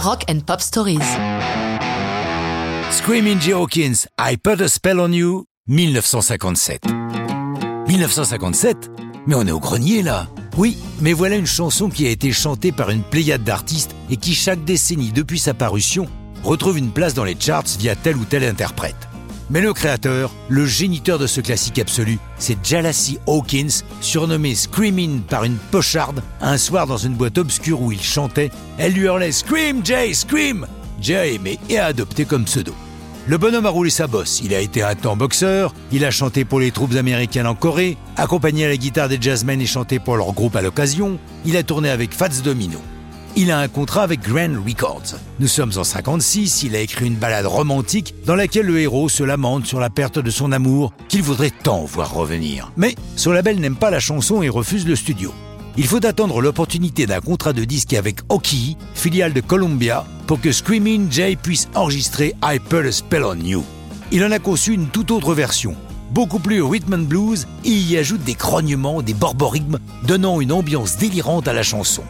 Rock and Pop Stories. Screaming Jay Hawkins, I Put a Spell on You, 1957. 1957 Mais on est au grenier là Oui, mais voilà une chanson qui a été chantée par une pléiade d'artistes et qui chaque décennie depuis sa parution retrouve une place dans les charts via tel ou tel interprète. Mais le créateur, le géniteur de ce classique absolu, c'est Jalassie Hawkins, surnommé Screaming par une pocharde, un soir dans une boîte obscure où il chantait, elle lui hurlait Scream Jay, Scream! Jay aimé et a adopté comme pseudo. Le bonhomme a roulé sa bosse, il a été un temps boxeur, il a chanté pour les troupes américaines en Corée, accompagné à la guitare des jazzmen et chanté pour leur groupe à l'occasion, il a tourné avec Fats Domino. Il a un contrat avec Grand Records. Nous sommes en 56, il a écrit une ballade romantique dans laquelle le héros se lamente sur la perte de son amour qu'il voudrait tant voir revenir. Mais son label n'aime pas la chanson et refuse le studio. Il faut attendre l'opportunité d'un contrat de disque avec Oki, filiale de Columbia, pour que Screaming Jay puisse enregistrer I Put a Spell on You. Il en a conçu une toute autre version, beaucoup plus rhythm and blues, et y ajoute des grognements, des borborigmes, donnant une ambiance délirante à la chanson.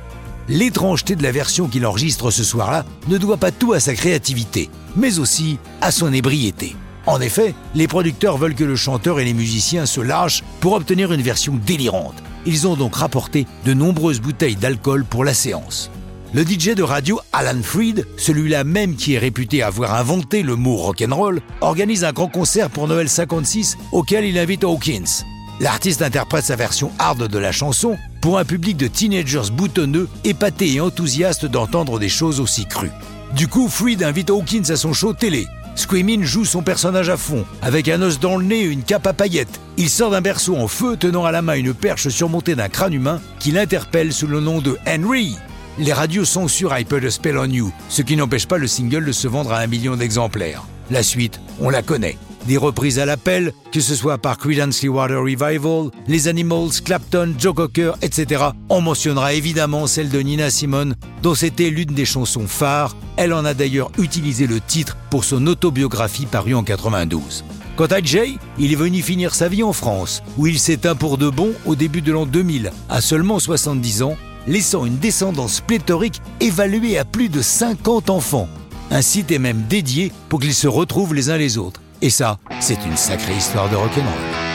L'étrangeté de la version qu'il enregistre ce soir-là ne doit pas tout à sa créativité, mais aussi à son ébriété. En effet, les producteurs veulent que le chanteur et les musiciens se lâchent pour obtenir une version délirante. Ils ont donc rapporté de nombreuses bouteilles d'alcool pour la séance. Le DJ de radio Alan Freed, celui-là même qui est réputé avoir inventé le mot rock'n'roll, organise un grand concert pour Noël 56 auquel il invite Hawkins. L'artiste interprète sa version hard de la chanson pour un public de teenagers boutonneux, épatés et enthousiastes d'entendre des choses aussi crues. Du coup, Freed invite Hawkins à son show télé. Screaming joue son personnage à fond, avec un os dans le nez et une cape à paillettes. Il sort d'un berceau en feu, tenant à la main une perche surmontée d'un crâne humain, qui l'interpelle sous le nom de Henry. Les radios censurent I Put a Spell on You, ce qui n'empêche pas le single de se vendre à un million d'exemplaires. La suite, on la connaît des reprises à l'appel, que ce soit par Creedence Clearwater Revival, les Animals, Clapton, Joe Cocker, etc. On mentionnera évidemment celle de Nina Simone, dont c'était l'une des chansons phares. Elle en a d'ailleurs utilisé le titre pour son autobiographie parue en 92. Quant à Jay, il est venu finir sa vie en France, où il s'éteint pour de bon au début de l'an 2000, à seulement 70 ans, laissant une descendance pléthorique évaluée à plus de 50 enfants. Un site est même dédié pour qu'ils se retrouvent les uns les autres. Et ça, c'est une sacrée histoire de rock'n'roll.